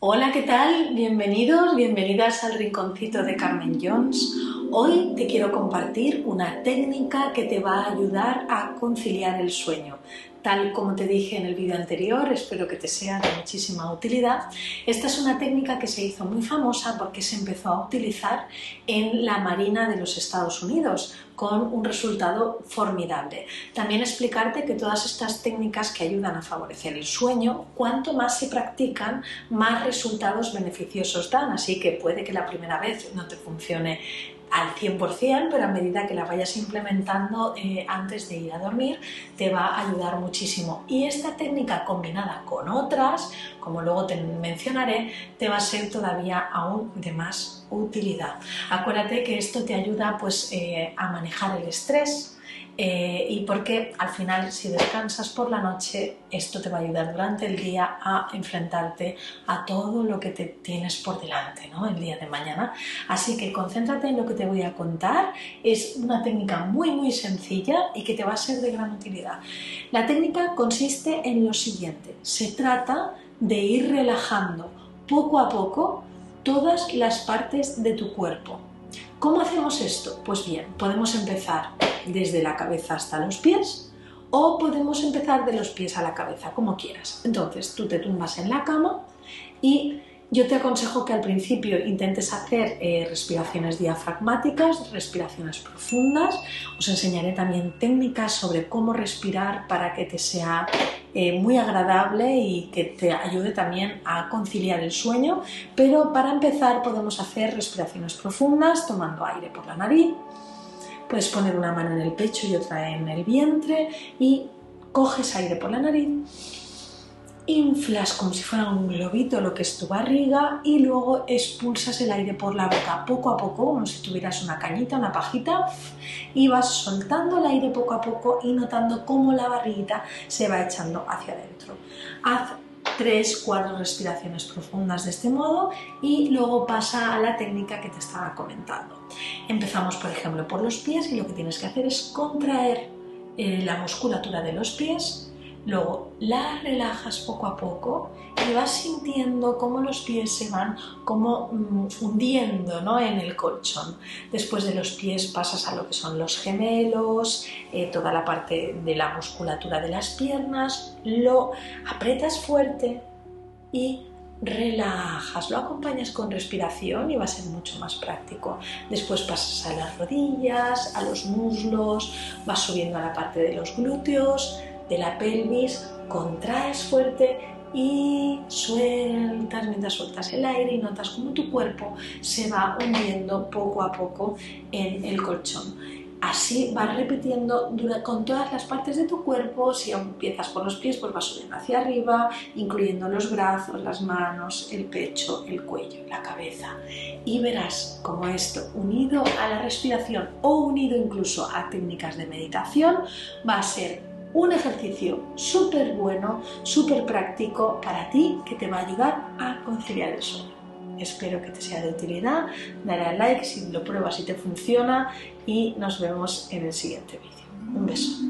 Hola, ¿qué tal? Bienvenidos, bienvenidas al rinconcito de Carmen Jones. Hoy te quiero compartir una técnica que te va a ayudar a conciliar el sueño. Tal como te dije en el vídeo anterior, espero que te sea de muchísima utilidad. Esta es una técnica que se hizo muy famosa porque se empezó a utilizar en la Marina de los Estados Unidos con un resultado formidable. También explicarte que todas estas técnicas que ayudan a favorecer el sueño, cuanto más se practican, más resultados beneficiosos dan. Así que puede que la primera vez no te funcione al 100%, pero a medida que la vayas implementando eh, antes de ir a dormir, te va a ayudar muchísimo. Y esta técnica combinada con otras, como luego te mencionaré, te va a ser todavía aún de más utilidad. Acuérdate que esto te ayuda pues, eh, a manejar el estrés, eh, y porque al final si descansas por la noche esto te va a ayudar durante el día a enfrentarte a todo lo que te tienes por delante ¿no? el día de mañana. Así que concéntrate en lo que te voy a contar. Es una técnica muy muy sencilla y que te va a ser de gran utilidad. La técnica consiste en lo siguiente. Se trata de ir relajando poco a poco todas las partes de tu cuerpo. ¿Cómo hacemos esto? Pues bien, podemos empezar desde la cabeza hasta los pies o podemos empezar de los pies a la cabeza, como quieras. Entonces tú te tumbas en la cama y yo te aconsejo que al principio intentes hacer eh, respiraciones diafragmáticas, respiraciones profundas. Os enseñaré también técnicas sobre cómo respirar para que te sea eh, muy agradable y que te ayude también a conciliar el sueño. Pero para empezar podemos hacer respiraciones profundas tomando aire por la nariz Puedes poner una mano en el pecho y otra en el vientre y coges aire por la nariz, inflas como si fuera un globito lo que es tu barriga y luego expulsas el aire por la boca poco a poco, como si tuvieras una cañita, una pajita, y vas soltando el aire poco a poco y notando cómo la barriguita se va echando hacia adentro. Tres, cuatro respiraciones profundas de este modo y luego pasa a la técnica que te estaba comentando. Empezamos, por ejemplo, por los pies y lo que tienes que hacer es contraer eh, la musculatura de los pies Luego la relajas poco a poco y vas sintiendo cómo los pies se van como mm, hundiendo ¿no? en el colchón. Después de los pies pasas a lo que son los gemelos, eh, toda la parte de la musculatura de las piernas, lo apretas fuerte y relajas, lo acompañas con respiración y va a ser mucho más práctico. Después pasas a las rodillas, a los muslos, vas subiendo a la parte de los glúteos, de la pelvis, contraes fuerte y sueltas mientras sueltas el aire y notas como tu cuerpo se va hundiendo poco a poco en el colchón. Así vas repitiendo con todas las partes de tu cuerpo. Si empiezas por los pies, pues vas subiendo hacia arriba, incluyendo los brazos, las manos, el pecho, el cuello, la cabeza. Y verás como esto, unido a la respiración o unido incluso a técnicas de meditación, va a ser un ejercicio súper bueno, súper práctico para ti que te va a ayudar a conciliar el sueño. Espero que te sea de utilidad, dale a like si lo pruebas y te funciona y nos vemos en el siguiente vídeo. Un beso.